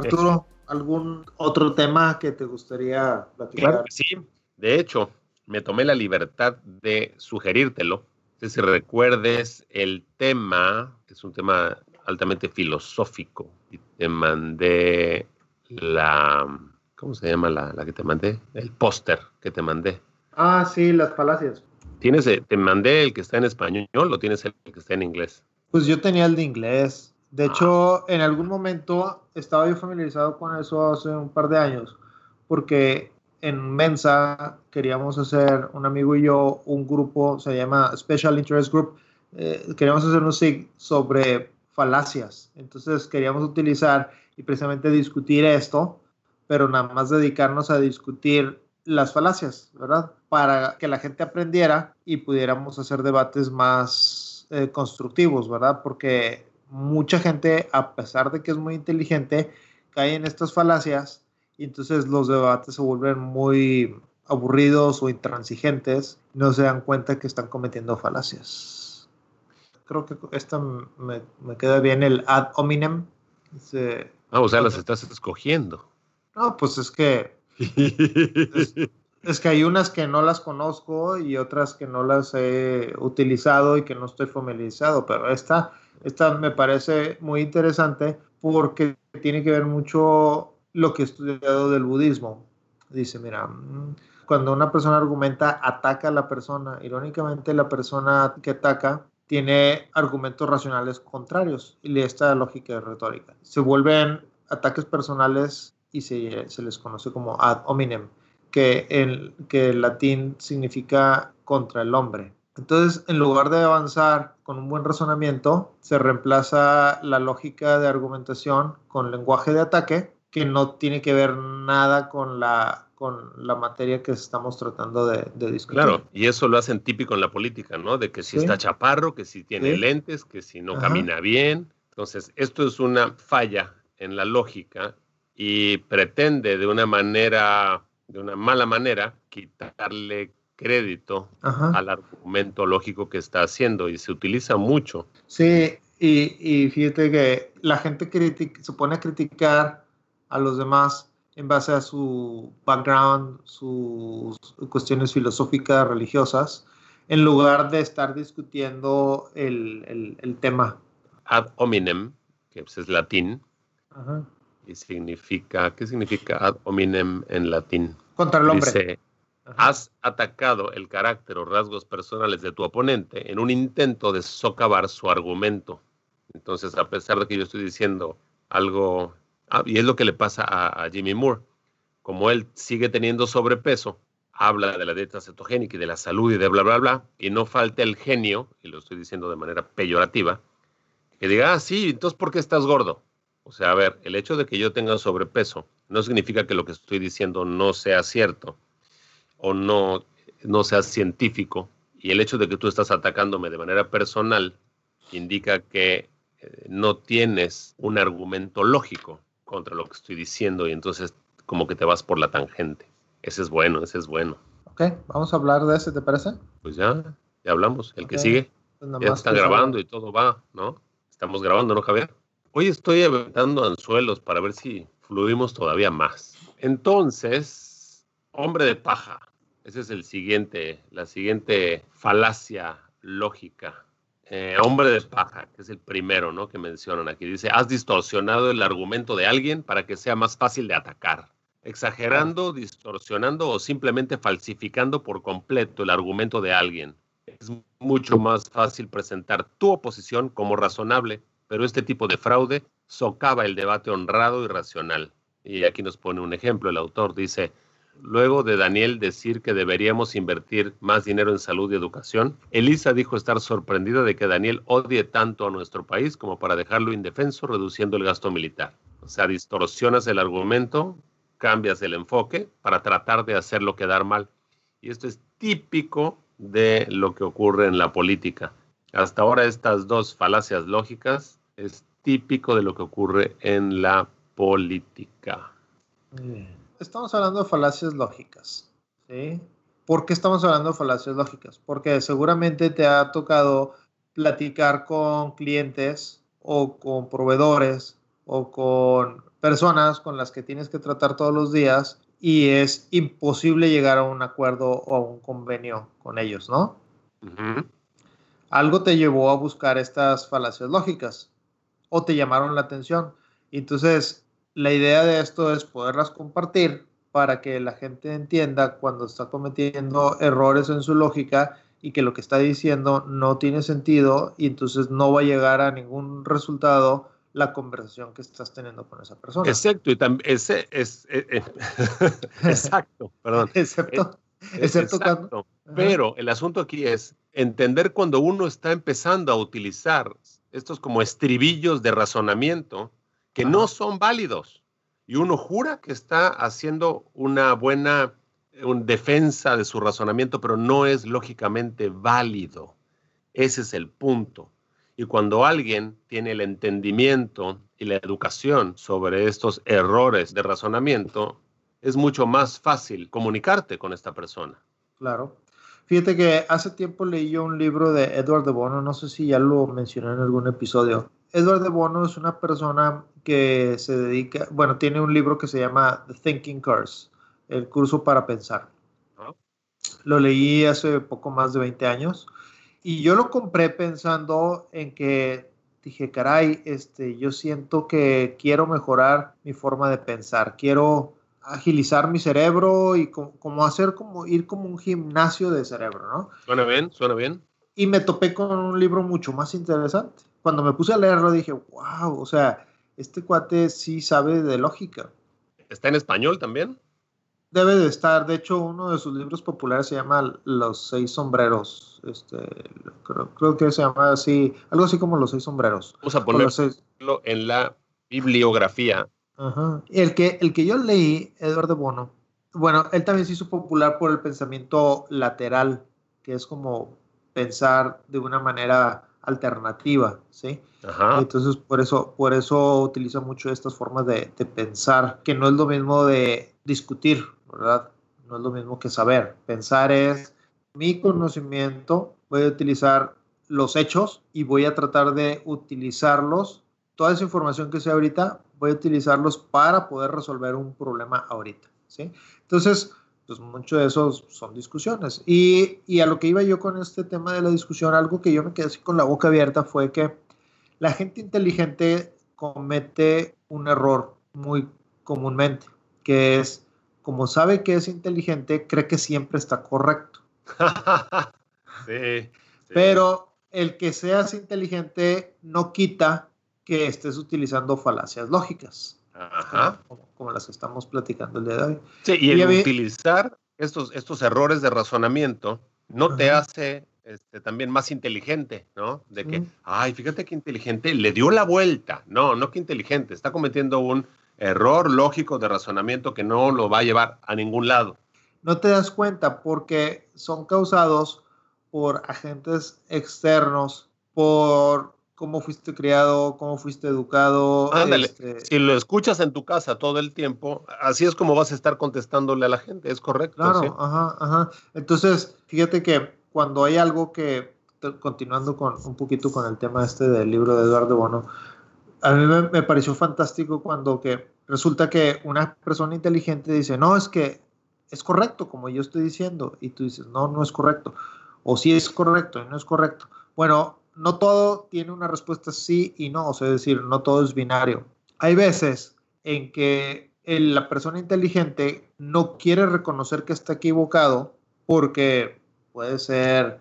Arturo, ¿algún otro tema que te gustaría platicar? Claro sí. De hecho, me tomé la libertad de sugerírtelo. No sé si recuerdes el tema, es un tema altamente filosófico, y te mandé la, ¿cómo se llama la, la que te mandé? El póster que te mandé. Ah, sí, las falacias. ¿Tienes, eh, te mandé el que está en español o tienes el que está en inglés? Pues yo tenía el de inglés. De hecho, en algún momento estaba yo familiarizado con eso hace un par de años, porque en Mensa queríamos hacer, un amigo y yo, un grupo, se llama Special Interest Group, eh, queríamos hacer un SIG sobre falacias. Entonces queríamos utilizar y precisamente discutir esto, pero nada más dedicarnos a discutir las falacias, ¿verdad? Para que la gente aprendiera y pudiéramos hacer debates más eh, constructivos, ¿verdad? Porque mucha gente, a pesar de que es muy inteligente, cae en estas falacias y entonces los debates se vuelven muy aburridos o intransigentes, no se dan cuenta que están cometiendo falacias. Creo que esta me, queda bien el ad hominem. ah, o sea, las estás escogiendo. No, pues es que es, es, que hay unas que no las conozco y otras que no las he utilizado y que no estoy familiarizado, pero esta esta me parece muy interesante porque tiene que ver mucho lo que he estudiado del budismo. Dice, mira, mm, cuando una persona argumenta, ataca a la persona. Irónicamente, la persona que ataca tiene argumentos racionales contrarios y esta lógica de retórica. Se vuelven ataques personales y se, se les conoce como ad hominem, que en, que en latín significa contra el hombre. Entonces, en lugar de avanzar con un buen razonamiento, se reemplaza la lógica de argumentación con lenguaje de ataque, que no tiene que ver nada con la, con la materia que estamos tratando de, discutir. Claro, y eso lo hacen típico en la política, ¿no? De que si está chaparro, que si tiene lentes, que si no camina bien. Entonces, esto es una falla en la lógica y pretende de una manera, de una mala manera, quitarle crédito al argumento lógico que está haciendo y se utiliza mucho. Sí, y, y fíjate que la gente se pone a criticar a los demás en base a su background, sus cuestiones filosóficas, religiosas, en lugar de estar discutiendo el, el, tema. Ad hominem, que pues, es latín, y significa, ¿qué significa ad hominem en latín? Contra el hombre. Has atacado el carácter o rasgos personales de tu oponente en un intento de socavar su argumento. Entonces, a pesar de que yo estoy diciendo algo, ah, y es lo que le pasa a, Jimmy Moore, como él sigue teniendo sobrepeso, habla de la dieta cetogénica y de la salud y de bla, bla, bla, y no falta el genio, y lo estoy diciendo de manera peyorativa, que diga, ah, sí, entonces, ¿por qué estás gordo? O sea, a ver, el hecho de que yo tenga sobrepeso no significa que lo que estoy diciendo no sea cierto o no, no seas científico y el hecho de que tú estás atacándome de manera personal indica que eh, no tienes un argumento lógico contra lo que estoy diciendo y entonces como que te vas por la tangente. Ese es bueno, ese es bueno. Ok, vamos a hablar de ese, ¿te parece? Pues ya, ya hablamos. El que sigue. Pues ya está grabando y todo va, ¿no? Estamos grabando, ¿no, Javier? Hoy estoy aventando anzuelos para ver si fluimos todavía más. Entonces, hombre de paja, ese es el siguiente, la siguiente falacia lógica. Eh, hombre de paja, que es el primero, ¿no? Que mencionan aquí. Dice, has distorsionado el argumento de alguien para que sea más fácil de atacar. Exagerando, distorsionando o simplemente falsificando por completo el argumento de alguien. Es mucho más fácil presentar tu oposición como razonable, pero este tipo de fraude socava el debate honrado y racional. Y aquí nos pone un ejemplo. El autor dice, luego de Daniel decir que deberíamos invertir más dinero en salud y educación, Elisa dijo estar sorprendida de que Daniel odie tanto a nuestro país como para dejarlo indefenso reduciendo el gasto militar. O sea, distorsionas el argumento, cambias el enfoque para tratar de hacerlo quedar mal. Y esto es típico de lo que ocurre en la política. Hasta ahora estas dos falacias lógicas es típico de lo que ocurre en la política. Estamos hablando de falacias lógicas. ¿sí? ¿Por qué estamos hablando de falacias lógicas? Porque seguramente te ha tocado platicar con clientes o con proveedores o con personas con las que tienes que tratar todos los días y es imposible llegar a un acuerdo o a un convenio con ellos, ¿no? Algo te llevó a buscar estas falacias lógicas o te llamaron la atención. Entonces, la idea de esto es poderlas compartir para que la gente entienda cuando está cometiendo errores en su lógica y que lo que está diciendo no tiene sentido y entonces no va a llegar a ningún resultado la conversación que estás teniendo con esa persona. Exacto, y también ese es, eh, eh, exacto, perdón. Excepto, excepto cuando, pero el asunto aquí es entender cuando uno está empezando a utilizar estos como estribillos de razonamiento que no son válidos. Y uno jura que está haciendo una buena defensa de su razonamiento, pero no es lógicamente válido. Ese es el punto. Y cuando alguien tiene el entendimiento y la educación sobre estos errores de razonamiento, es mucho más fácil comunicarte con esta persona. Claro. Fíjate que hace tiempo leí yo un libro de Edward de Bono, no sé si ya lo mencioné en algún episodio. Edward de Bono es una persona que se dedica, bueno, tiene un libro que se llama The Thinking Course, el curso para pensar. Lo leí hace poco más de 20 años y yo lo compré pensando en que dije, caray, este, yo siento que quiero mejorar mi forma de pensar, quiero agilizar mi cerebro y como, hacer como ir como un gimnasio de cerebro, ¿no? Suena bien, suena bien. Y me topé con un libro mucho más interesante. Cuando me puse a leerlo dije, wow, o sea, este cuate sí sabe de lógica. ¿Está en español también? Debe de estar. De hecho, uno de sus libros populares se llama Los seis sombreros. Este, creo, que se llama así, algo así como Los seis sombreros. Vamos a ponerlo en la bibliografía el que, el que yo leí, Eduardo Bono, bueno, él también se hizo popular por el pensamiento lateral, que es como pensar de una manera alternativa, ¿sí? Entonces, por eso, por eso utiliza mucho estas formas de, de, pensar, que no es lo mismo de discutir, ¿verdad? No es lo mismo que saber. Pensar es mi conocimiento, voy a utilizar los hechos y voy a tratar de utilizarlos, toda esa información que sé ahorita, voy a utilizarlos para poder resolver un problema ahorita, ¿sí? Entonces, pues mucho de eso son discusiones. Y, y, a lo que iba yo con este tema de la discusión, algo que yo me quedé así con la boca abierta fue que la gente inteligente comete un error muy comúnmente, que es, como sabe que es inteligente, cree que siempre está correcto. sí, sí. Pero el que seas inteligente no quita que estés utilizando falacias lógicas. Como, las que estamos platicando el día de hoy. Sí, y, el utilizar estos, estos errores de razonamiento no te hace este, también más inteligente, ¿no? De que, ay, fíjate qué inteligente, le dio la vuelta. No, no que inteligente, está cometiendo un error lógico de razonamiento que no lo va a llevar a ningún lado. No te das cuenta porque son causados por agentes externos, por cómo fuiste criado, cómo fuiste educado. Ándale, este si lo escuchas en tu casa todo el tiempo, así es como vas a estar contestándole a la gente, ¿es correcto? Claro, ajá, ajá. Entonces, fíjate que cuando hay algo que, continuando con un poquito con el tema este del libro de Eduardo Bono, a mí me, me pareció fantástico cuando que resulta que una persona inteligente dice, no, es que es correcto como yo estoy diciendo, y tú dices, no, no es correcto, o sí es correcto y no es correcto. Bueno, no todo tiene una respuesta sí y no, o sea, es decir, no todo es binario. Hay veces en que la persona inteligente no quiere reconocer que está equivocado porque puede ser...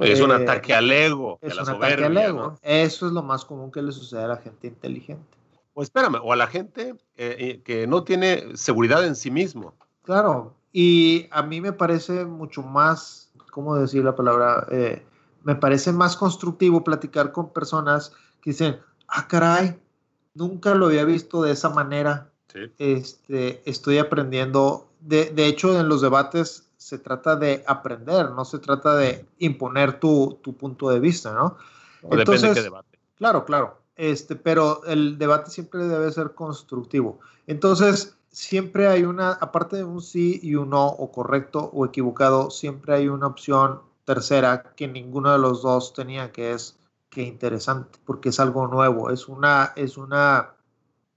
Es un eh, ataque al ego. Es un ataque al ego. Eso es lo más común que le sucede a la gente inteligente. O espérame, o a la gente eh, eh, que no tiene seguridad en sí mismo. Claro, Y a mí me parece mucho más, ¿cómo decir la palabra? Eh, me parece más constructivo platicar con personas que dicen, ah, caray, nunca lo había visto de esa manera. Este, estoy aprendiendo. De, de, hecho, en los debates se trata de aprender, no se trata de imponer tu, tu punto de vista, ¿no? Entonces, depende de qué debate. Claro, claro. Este, pero el debate siempre debe ser constructivo. Entonces, siempre hay una, aparte de un sí y un no, o correcto o equivocado, siempre hay una opción tercera que ninguno de los dos tenía, que es que interesante, porque es algo nuevo, es una, es una,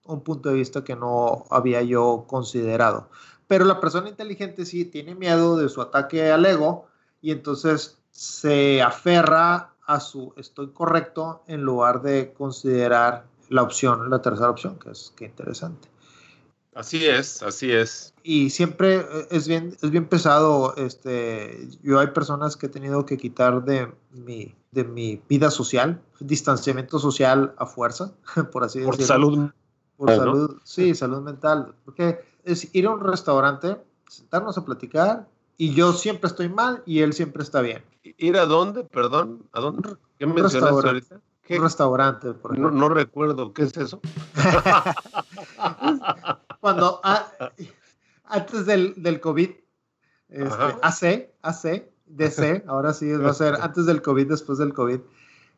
un punto de vista que no había yo considerado. Pero la persona inteligente sí tiene miedo de su ataque al ego y entonces se aferra a su estoy correcto en lugar de considerar la opción, la tercera opción, que es que interesante. Así es, así es. Y siempre eh, es bien, es bien pesado. Este, yo hay personas que he tenido que quitar de mi, de mi vida social, distanciamiento social a fuerza, por así decirlo. Por salud. Por salud, sí, salud mental. Porque es ir a un restaurante, sentarnos a platicar y yo siempre estoy mal y él siempre está bien. ¿Ir a dónde? Perdón, ¿a dónde? ¿Qué mencionaste ahorita? Un restaurante, por no, no, recuerdo, ¿qué es eso? Cuando antes del, del COVID, este, AC, AC, DC, ahora sí va a ser antes del COVID, después del COVID.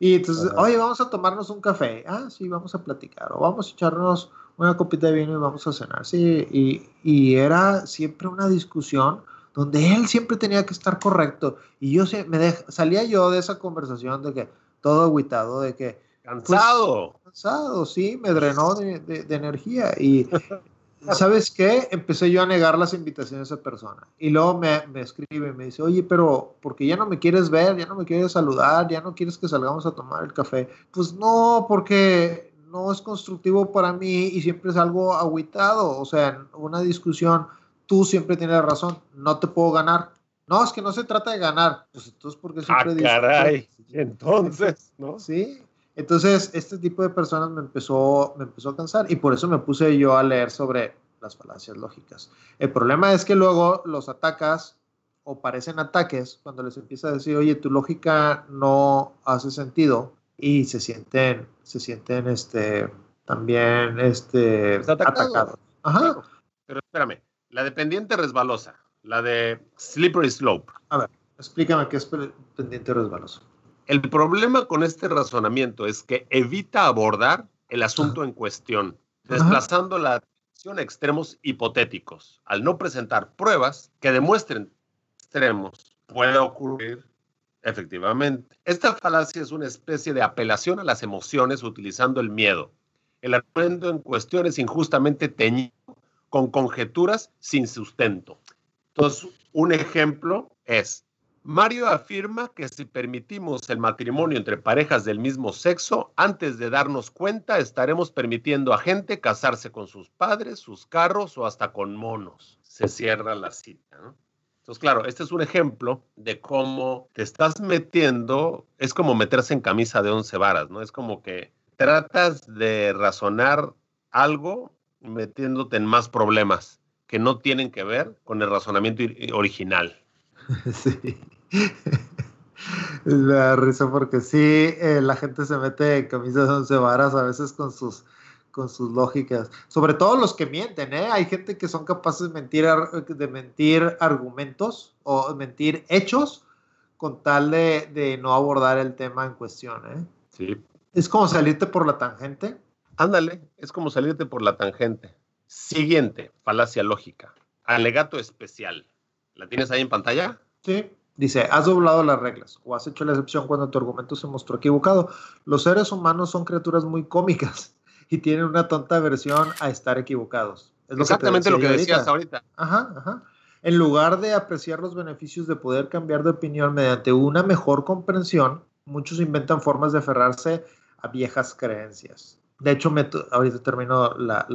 Y entonces, oye, vamos a tomarnos un café. Ah, sí, vamos a platicar. O vamos a echarnos una copita de vino y vamos a cenar. Sí, y, y era siempre una discusión donde él siempre tenía que estar correcto. Y yo me salía yo de esa conversación de que, todo aguitado de que... Pues, cansado. cansado, sí, me drenó de, energía. Y ¿sabes qué? Empecé yo a negar las invitaciones a esa persona. Y luego me, me escribe me dice, oye, pero porque ya no me quieres ver, ya no me quieres saludar, ya no quieres que salgamos a tomar el café. Pues no, porque no es constructivo para mí y siempre es algo aguitado. O sea, una discusión, tú siempre tienes razón, no te puedo ganar. No, es que no se trata de ganar. Pues entonces, porque siempre ah, caray. Entonces, ¿no? Sí. Entonces, este tipo de personas me empezó, me empezó a cansar y por eso me puse yo a leer sobre las falacias lógicas. El problema es que luego los atacas o parecen ataques cuando les empieza a decir, oye, tu lógica no hace sentido y se sienten, se sienten, este, también, este, atacados. Ajá. Pero espérame, la dependiente resbalosa, la de slippery slope. A ver, explícame qué es pendiente resbaloso. El problema con este razonamiento es que evita abordar el asunto en cuestión, desplazando la atención a extremos hipotéticos. Al no presentar pruebas que demuestren extremos, puede ocurrir efectivamente. Esta falacia es una especie de apelación a las emociones utilizando el miedo. El argumento en cuestión es injustamente teñido con conjeturas sin sustento. Entonces, un ejemplo es, Mario afirma que si permitimos el matrimonio entre parejas del mismo sexo, antes de darnos cuenta estaremos permitiendo a gente casarse con sus padres, sus carros o hasta con monos. Se cierra la cita. Entonces, claro, este es un ejemplo de cómo te estás metiendo, es como meterse en camisa de once varas, ¿no? Es como que tratas de razonar algo metiéndote en más problemas que no tienen que ver con el razonamiento original. Sí. Me da risa porque sí, eh, la gente se mete en camisas de once varas a veces con sus, con sus lógicas. Sobre todo los que mienten, ¿eh? Hay gente que son capaces de mentir, de mentir argumentos o mentir hechos con tal de, de no abordar el tema en cuestión, ¿eh? Sí. Es como salirte por la tangente Ándale, es como salirte por la tangente. Siguiente, falacia lógica. Alegato especial. ¿La tienes ahí en pantalla? Sí. Dice, has doblado las reglas o has hecho la excepción cuando tu argumento se mostró equivocado. Los seres humanos son criaturas muy cómicas y tienen una tonta versión a estar equivocados. Es Exactamente lo que decías ahorita. Ajá, ajá. En lugar de apreciar los beneficios de poder cambiar de opinión mediante una mejor comprensión, muchos inventan formas de aferrarse a viejas creencias. De hecho, me ahorita termino la,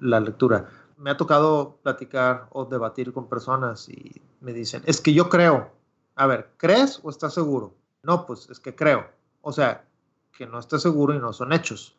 la lectura. Me ha tocado platicar o debatir con personas y me dicen, es que yo creo. A ver, ¿crees o estás seguro? No, pues es que creo. O sea, que no estás seguro y no son hechos.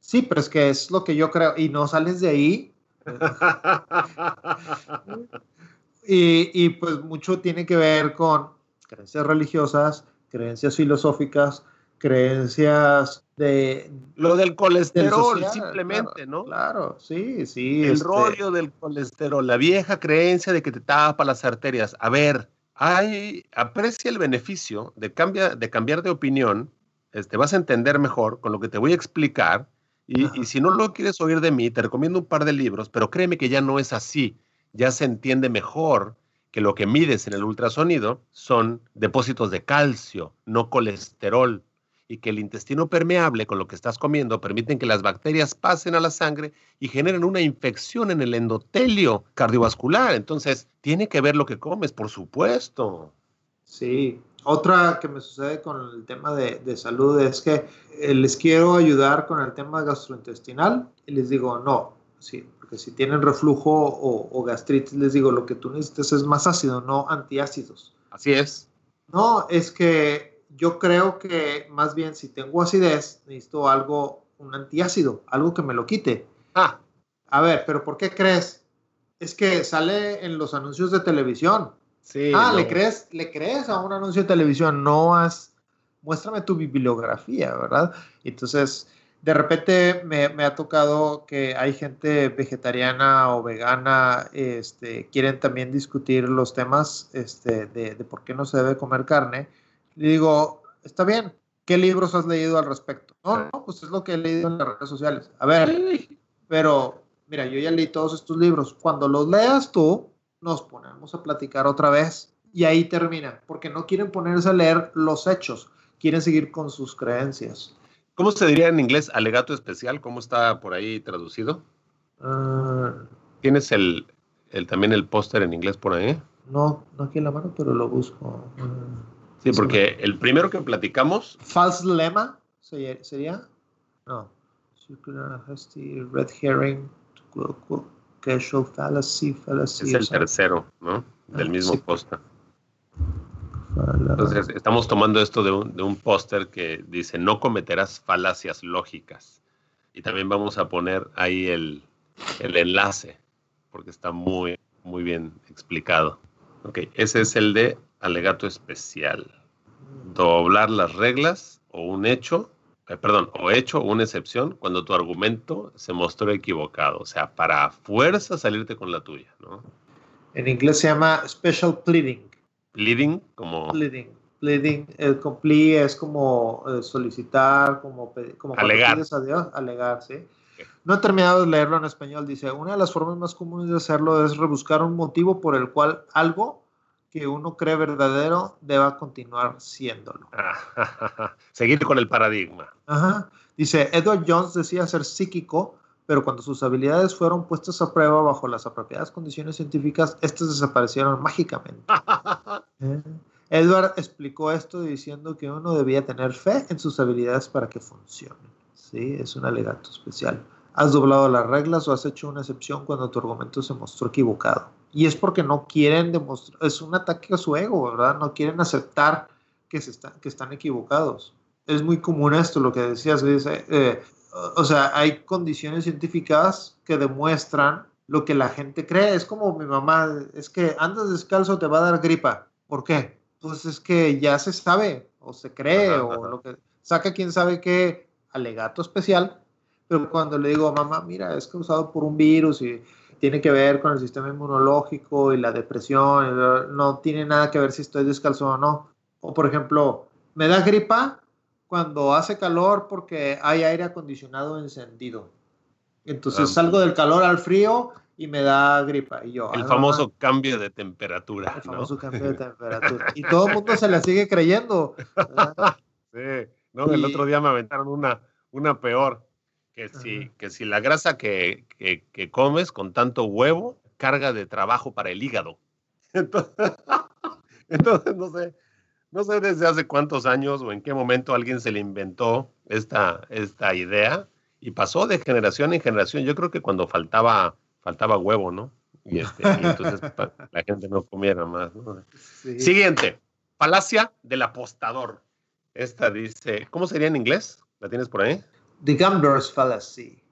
Sí, pero es que es lo que yo creo y no sales de ahí y, y pues mucho tiene que ver con creencias religiosas, creencias filosóficas, creencias de... Lo del colesterol, simplemente, ¿no? Claro, sí, sí. El este rollo del colesterol, la vieja creencia de que te tapa las arterias. A ver, hay, aprecia el beneficio de, cambia, de cambiar de opinión, este, vas a entender mejor con lo que te voy a explicar. Y, y, si no lo quieres oír de mí, te recomiendo un par de libros, pero créeme que ya no es así. Ya se entiende mejor que lo que mides en el ultrasonido son depósitos de calcio, no colesterol y que el intestino permeable con lo que estás comiendo permiten que las bacterias pasen a la sangre y generen una infección en el endotelio cardiovascular. Entonces, tiene que ver lo que comes, por supuesto. Sí, otra que me sucede con el tema de, de, salud es que eh, les quiero ayudar con el tema gastrointestinal y les digo, no, sí, porque si tienen reflujo o, o gastritis, les digo, lo que tú necesitas es más ácido, no antiácidos. Así es. No, es que yo creo que más bien si tengo acidez, necesito algo, un antiácido, algo que me lo quite. Ah. A ver, pero ¿por qué crees? Es que sale en los anuncios de televisión. Sí. Ah, ¿le crees, le crees a un anuncio de televisión, no has, muéstrame tu bibliografía, ¿verdad? Entonces, de repente me, me, ha tocado que hay gente vegetariana o vegana, este, quieren también discutir los temas este, de, de por qué no se debe comer carne le digo, está bien, ¿qué libros has leído al respecto? No, no, pues es lo que he leído en las redes sociales. A ver, pero mira, yo ya leí todos estos libros. Cuando los leas tú, nos ponemos a platicar otra vez y ahí termina, porque no quieren ponerse a leer los hechos, quieren seguir con sus creencias. ¿Cómo se diría en inglés alegato especial? ¿Cómo está por ahí traducido? Uh, ¿Tienes el, el, también el póster en inglés por ahí? No, no aquí en la mano, pero lo busco. Uh, Sí, porque el primero que platicamos. False Lemma sería. No. Red Herring, Casual Fallacy, Fallacy. Es el tercero, ¿no? Del ah, mismo sí. póster. Entonces, estamos tomando esto de un, de un póster que dice: No cometerás falacias lógicas. Y también vamos a poner ahí el, el enlace, porque está muy, muy bien explicado. Ok, ese es el de alegato especial. Doblar las reglas o un hecho, eh, perdón, o hecho o una excepción cuando tu argumento se mostró equivocado. O sea, para fuerza salirte con la tuya, ¿no? En inglés se llama special pleading. Pleading, como... Pleading. Pleading, el plea es como eh, solicitar, como, como alegar. a Dios, alegar, ¿sí? No he terminado de leerlo en español. Dice, una de las formas más comunes de hacerlo es rebuscar un motivo por el cual algo que uno cree verdadero deba continuar siéndolo. Seguir con el paradigma. Ajá. Dice, Edward Jones decía ser psíquico, pero cuando sus habilidades fueron puestas a prueba bajo las apropiadas condiciones científicas, estas desaparecieron mágicamente. ¿Eh? Edward explicó esto diciendo que uno debía tener fe en sus habilidades para que funcionen. Sí, es un alegato especial. Has doblado las reglas o has hecho una excepción cuando tu argumento se mostró equivocado. Y es porque no quieren demostrar, es un ataque a su ego, ¿verdad? No quieren aceptar que, se está, que están equivocados. Es muy común esto, lo que decías, dice, eh, o sea, hay condiciones científicas que demuestran lo que la gente cree. Es como mi mamá, es que andas descalzo te va a dar gripa. ¿Por qué? Pues es que ya se sabe, o se cree, o lo que saca quién sabe qué alegato especial pero cuando le digo, mamá, mira, es causado por un virus y tiene que ver con el sistema inmunológico y la depresión, no tiene nada que ver si estoy descalzo o no. O por ejemplo, me da gripa cuando hace calor porque hay aire acondicionado encendido. Entonces ah. salgo del calor al frío y me da gripa. Y yo, el ah, famoso no, cambio de temperatura. El famoso cambio de temperatura. Y todo el mundo se la sigue creyendo. Sí, no, el otro día me aventaron una, una peor que si, que si la grasa que, que, que, comes con tanto huevo carga de trabajo para el hígado. Entonces, entonces, no sé, no sé desde hace cuántos años o en qué momento alguien se le inventó esta, esta idea y pasó de generación en generación. Yo creo que cuando faltaba, faltaba huevo, ¿no? Y, este, y entonces la gente no comiera más. ¿no? Sí. Siguiente, falacia del apostador. Esta dice, ¿cómo sería en inglés? ¿La tienes por ahí? The Gambler's Fallacy.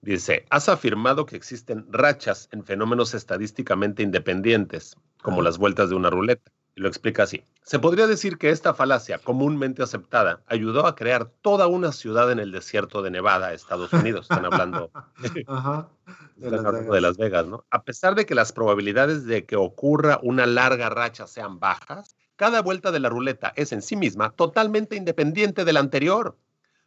Dice, has afirmado que existen rachas en fenómenos estadísticamente independientes, como las vueltas de una ruleta. Y lo explica así. Se podría decir que esta falacia, comúnmente aceptada, ayudó a crear toda una ciudad en el desierto de Nevada, Estados Unidos. Están hablando, de, de, las Vegas, ¿no? A pesar de que las probabilidades de que ocurra una larga racha sean bajas, cada vuelta de la ruleta es en sí misma totalmente independiente de la anterior.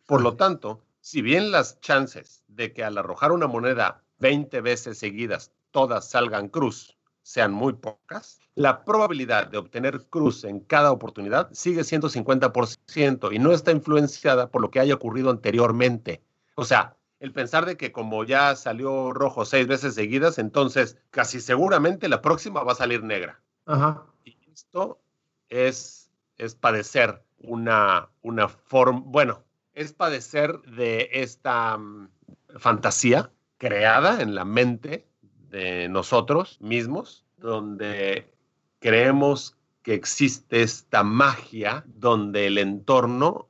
Por lo tanto, si bien las chances de que al arrojar una moneda 20 veces seguidas todas salgan cruz sean muy pocas, la probabilidad de obtener cruz en cada oportunidad sigue siendo 50% y no está influenciada por lo que haya ocurrido anteriormente. O sea, el pensar de que como ya salió rojo seis veces seguidas, entonces casi seguramente la próxima va a salir negra. Y esto es, es padecer una, una forma, bueno, es padecer de esta mm, fantasía creada en la mente de nosotros mismos, donde creemos que existe esta magia donde el entorno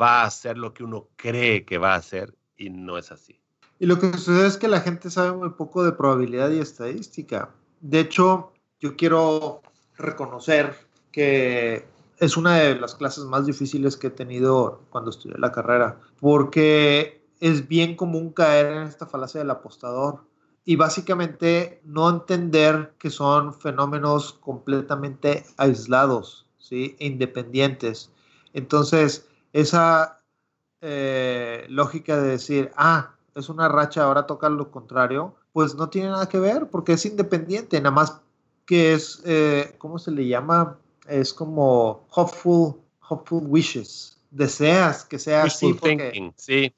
va a hacer lo que uno cree que va a hacer y no es así. Y lo que sucede es que la gente sabe muy poco de probabilidad y estadística. De hecho, yo quiero reconocer que es una de las clases más difíciles que he tenido cuando estudié la carrera, porque es bien común caer en esta falacia del apostador y básicamente no entender que son fenómenos completamente aislados, ¿sí? E independientes. Entonces, esa eh, lógica de decir, ah, es una racha, ahora toca lo contrario, pues no tiene nada que ver porque es independiente, nada más que es, eh, ¿cómo se le llama? Es como hopeful, hopeful wishes. Deseas que sea Wishful así. thinking, sí.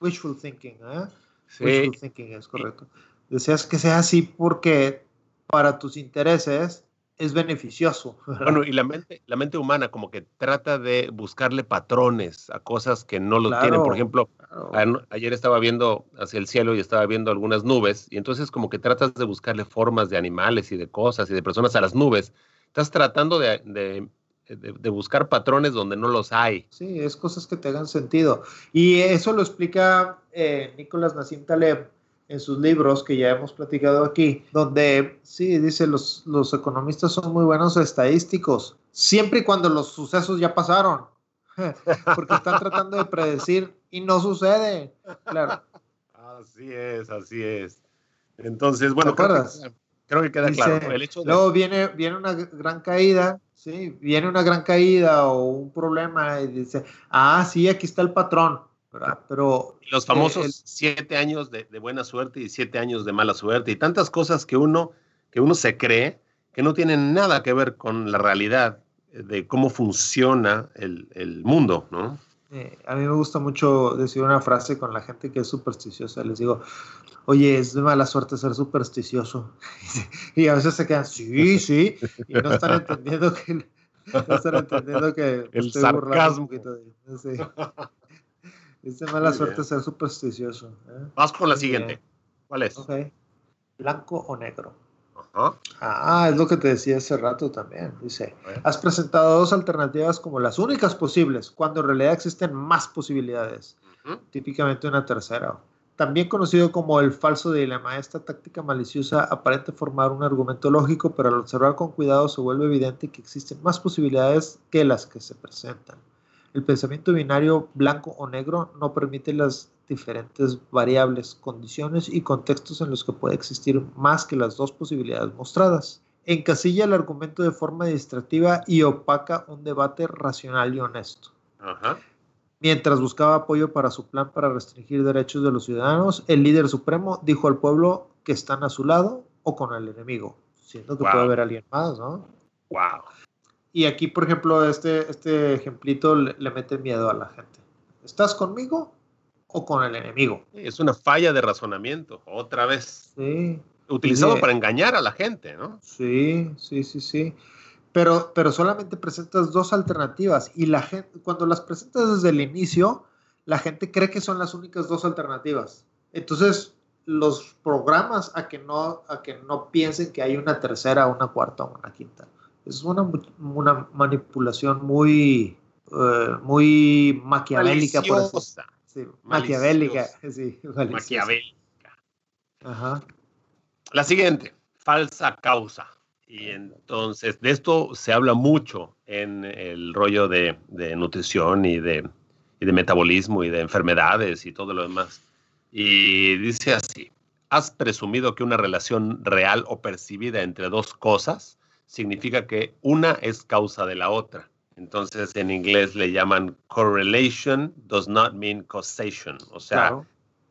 Wishful thinking, ¿eh? Sí. Wishful thinking es correcto. Deseas que sea así porque para tus intereses es beneficioso. Bueno, y la mente, la mente humana como que trata de buscarle patrones a cosas que no lo tienen. Por ejemplo, ayer estaba viendo hacia el cielo y estaba viendo algunas nubes y entonces como que tratas de buscarle formas de animales y de cosas y de personas a las nubes Estás tratando de, buscar patrones donde no los hay. Sí, es cosas que te hagan sentido. Y eso lo explica eh, Nicolás Nassim Taleb en sus libros que ya hemos platicado aquí, donde sí, dice, los, los economistas son muy buenos estadísticos, siempre y cuando los sucesos ya pasaron, porque están tratando de predecir y no sucede, claro. Así es, así es. Entonces, bueno, ¿Te acuerdas? Creo que queda claro. luego viene, viene una gran caída, ¿sí? Viene una gran caída o un problema y dice, ah, sí, aquí está el patrón. Pero los famosos siete años de, buena suerte y siete años de mala suerte y tantas cosas que uno, que uno se cree que no tienen nada que ver con la realidad de cómo funciona el, el mundo, ¿no? Eh, a mí me gusta mucho decir una frase con la gente que es supersticiosa. Les digo, oye, es de mala suerte ser supersticioso. y a veces se quedan, sí, sí, y no están entendiendo que, no están entendiendo que el sarcasmo. Es de mala suerte ser supersticioso. ¿eh? Vas con la siguiente. ¿Cuál es? Blanco o negro. Ah, es lo que te decía hace rato también. Dice, has presentado dos alternativas como las únicas posibles, cuando en realidad existen más posibilidades. Típicamente una tercera. También conocido como el falso dilema, esta táctica maliciosa aparenta formar un argumento lógico, pero al observar con cuidado se vuelve evidente que existen más posibilidades que las que se presentan. El pensamiento binario blanco o negro no permite las diferentes variables, condiciones y contextos en los que puede existir más que las dos posibilidades mostradas. Encasilla el argumento de forma distractiva y opaca un debate racional y honesto. Mientras buscaba apoyo para su plan para restringir derechos de los ciudadanos, el líder supremo dijo al pueblo que están a su lado o con el enemigo, siendo que puede haber alguien más, ¿no? Wow. Y aquí, por ejemplo, este, este ejemplito le, le mete miedo a la gente. ¿Estás conmigo o con el enemigo. Es una falla de razonamiento, otra vez. Sí. Utilizado para engañar a la gente, ¿no? Sí, sí, sí, sí. Pero, pero solamente presentas dos alternativas y la gente, cuando las presentas desde el inicio, la gente cree que son las únicas dos alternativas. Entonces, los programas a que no, a que no piensen que hay una tercera, una cuarta o una quinta. Es una, una manipulación muy, eh, muy maquiavélica. Por eso. Sí, maquiavélica, sí, maquiavélica. Ajá. La siguiente, falsa causa. Y entonces, de esto se habla mucho en el rollo de, nutrición y de, y de metabolismo y de enfermedades y todo lo demás. Y dice así, has presumido que una relación real o percibida entre dos cosas significa que una es causa de la otra. Entonces en inglés le llaman correlation does not mean causation. O sea,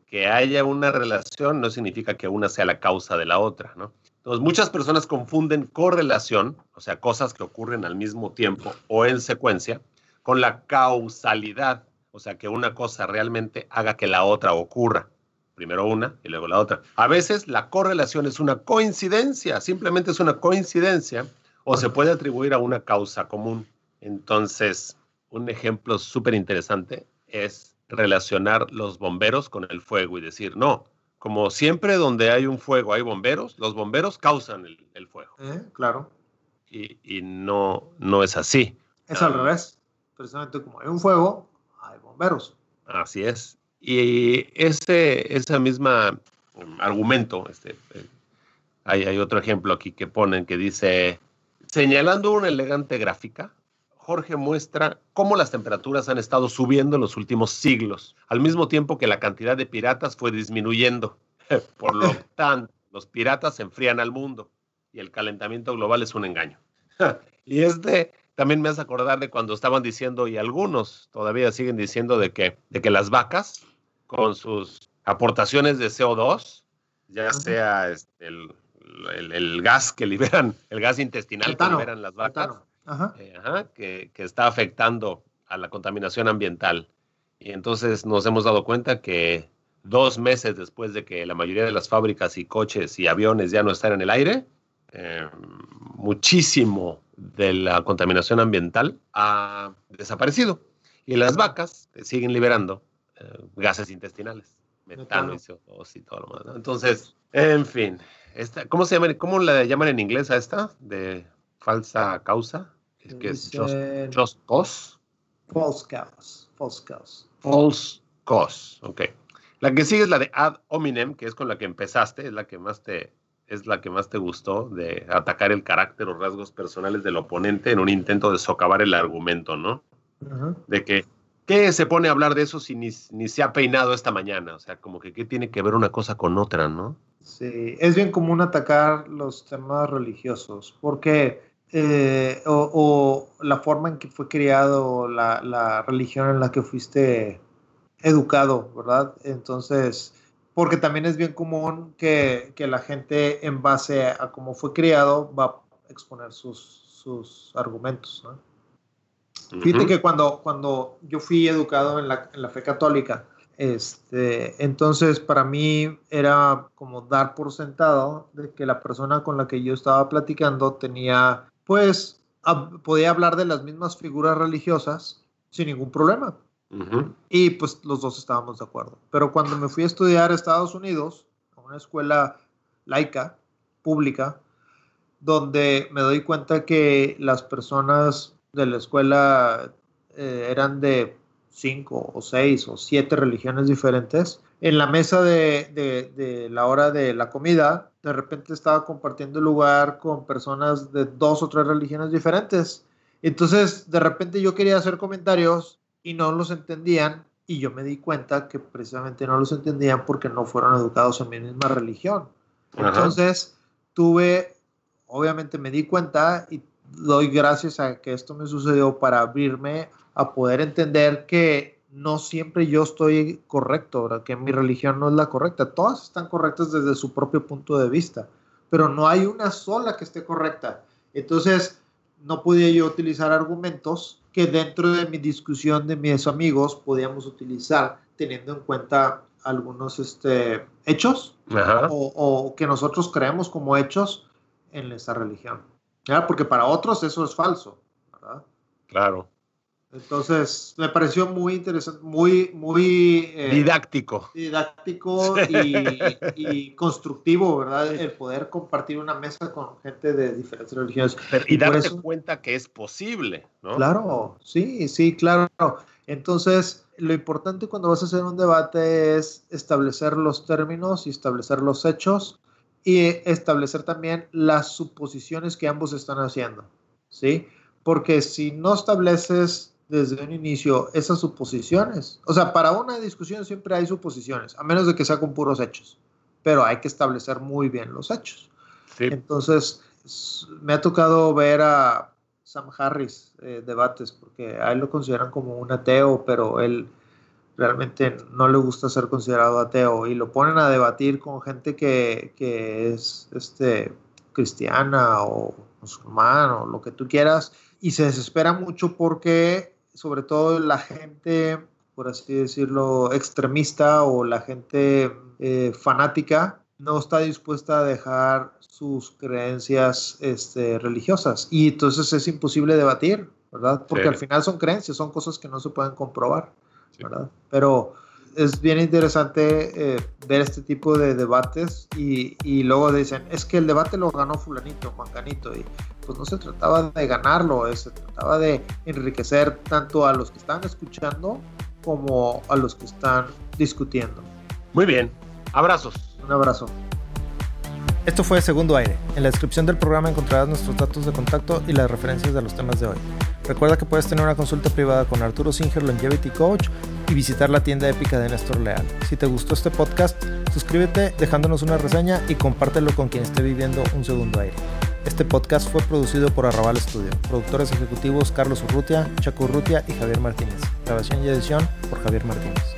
que haya una relación no significa que una sea la causa de la otra, ¿no? Entonces muchas personas confunden correlación, o sea, cosas que ocurren al mismo tiempo o en secuencia, con la causalidad, o sea, que una cosa realmente haga que la otra ocurra. Primero una y luego la otra. A veces la correlación es una coincidencia, simplemente es una coincidencia, o se puede atribuir a una causa común. Entonces, un ejemplo súper interesante es relacionar los bomberos con el fuego y decir, no, como siempre donde hay un fuego hay bomberos, los bomberos causan el, fuego. Eh, claro. Y, no, no es así. Es al ah. revés. Precisamente como hay un fuego, hay bomberos. Así es. Y ese, ese mismo um, argumento, este, eh, hay, hay otro ejemplo aquí que ponen que dice, señalando una elegante gráfica, Jorge muestra cómo las temperaturas han estado subiendo en los últimos siglos, al mismo tiempo que la cantidad de piratas fue disminuyendo. Por lo tanto, los piratas enfrían al mundo y el calentamiento global es un engaño. y este también me hace acordar de cuando estaban diciendo, y algunos todavía siguen diciendo, de que, de que las vacas, con sus aportaciones de CO2, ya sea este, el, gas que liberan, el gas intestinal que liberan las vacas, eh, que, está afectando a la contaminación ambiental. Y entonces nos hemos dado cuenta que dos meses después de que la mayoría de las fábricas y coches y aviones ya no están en el aire, eh, muchísimo de la contaminación ambiental ha desaparecido. Y las vacas siguen liberando eh, gases intestinales, metano y CO2 y todo lo demás. Entonces, en fin, esta, ¿cómo, se llama, ¿cómo la llaman en inglés a esta? De falsa causa que es just, cause. False cause. False cause. False cause. Ok. La que sigue es la de ad hominem, que es con la que empezaste, es la que más te, es la que más te gustó, de atacar el carácter o rasgos personales del oponente en un intento de socavar el argumento, ¿no? De que, ¿qué se pone a hablar de eso si ni, ni, se ha peinado esta mañana? O sea, como que, ¿qué tiene que ver una cosa con otra, no? Sí, es bien común atacar los temas religiosos, porque eh, o, la forma en que fue criado, la, la, religión en la que fuiste educado, ¿verdad? Entonces, porque también es bien común que, que la gente en base a cómo fue criado va a exponer sus, sus argumentos, ¿no? Fíjate que cuando, cuando yo fui educado en la, en la fe católica, este, entonces, para mí era como dar por sentado de que la persona con la que yo estaba platicando tenía pues podía hablar de las mismas figuras religiosas sin ningún problema. Y pues los dos estábamos de acuerdo. Pero cuando me fui a estudiar a Estados Unidos, a una escuela laica, pública, donde me doy cuenta que las personas de la escuela eh, eran de cinco o seis o siete religiones diferentes, en la mesa de, la hora de la comida, de repente estaba compartiendo el lugar con personas de dos o tres religiones diferentes. Entonces, de repente yo quería hacer comentarios y no los entendían y yo me di cuenta que precisamente no los entendían porque no fueron educados en mi misma religión. Entonces, tuve, obviamente me di cuenta y doy gracias a que esto me sucedió para abrirme a poder entender que no siempre yo estoy correcto, que mi religión no es la correcta. Todas están correctas desde su propio punto de vista, pero no hay una sola que esté correcta. Entonces, no podía yo utilizar argumentos que dentro de mi discusión de mis amigos podíamos utilizar teniendo en cuenta algunos este, hechos o, que nosotros creemos como hechos en esa religión. Porque para otros eso es falso. Claro. Entonces, me pareció muy interesante, muy, muy... Eh, didáctico. Didáctico y, constructivo, ¿verdad? El poder compartir una mesa con gente de diferentes religiones. y, darse cuenta que es posible, ¿no? Claro, sí, sí, claro. Entonces, lo importante cuando vas a hacer un debate es establecer los términos y establecer los hechos y establecer también las suposiciones que ambos están haciendo, ¿sí? Porque si no estableces desde un inicio esas suposiciones, o sea, para una discusión siempre hay suposiciones, a menos de que sea con puros hechos, pero hay que establecer muy bien los hechos. Entonces, me ha tocado ver a Sam Harris eh, debates, porque a él lo consideran como un ateo, pero él realmente no le gusta ser considerado ateo y lo ponen a debatir con gente que, que es este, cristiana o musulmán o lo que tú quieras y se desespera mucho porque sobre todo la gente, por así decirlo, extremista o la gente eh, fanática no está dispuesta a dejar sus creencias este, religiosas y entonces es imposible debatir, ¿verdad? Porque al final son creencias, son cosas que no se pueden comprobar, ¿verdad? Pero es bien interesante eh, ver este tipo de debates y, y, luego dicen, es que el debate lo ganó fulanito, Juancanito, y pues no se trataba de ganarlo, se trataba de enriquecer tanto a los que están escuchando como a los que están discutiendo. Muy bien, abrazos. Un abrazo. Esto fue Segundo Aire. En la descripción del programa encontrarás nuestros datos de contacto y las referencias de los temas de hoy. Recuerda que puedes tener una consulta privada con Arturo Singer, Longevity Coach, y visitar la tienda épica de Néstor Leal. Si te gustó este podcast, suscríbete dejándonos una reseña y compártelo con quien esté viviendo un segundo aire. Este podcast fue producido por Arrabal Studio. Productores ejecutivos Carlos Urrutia, Chaco Urrutia y Javier Martínez. Grabación y edición por Javier Martínez.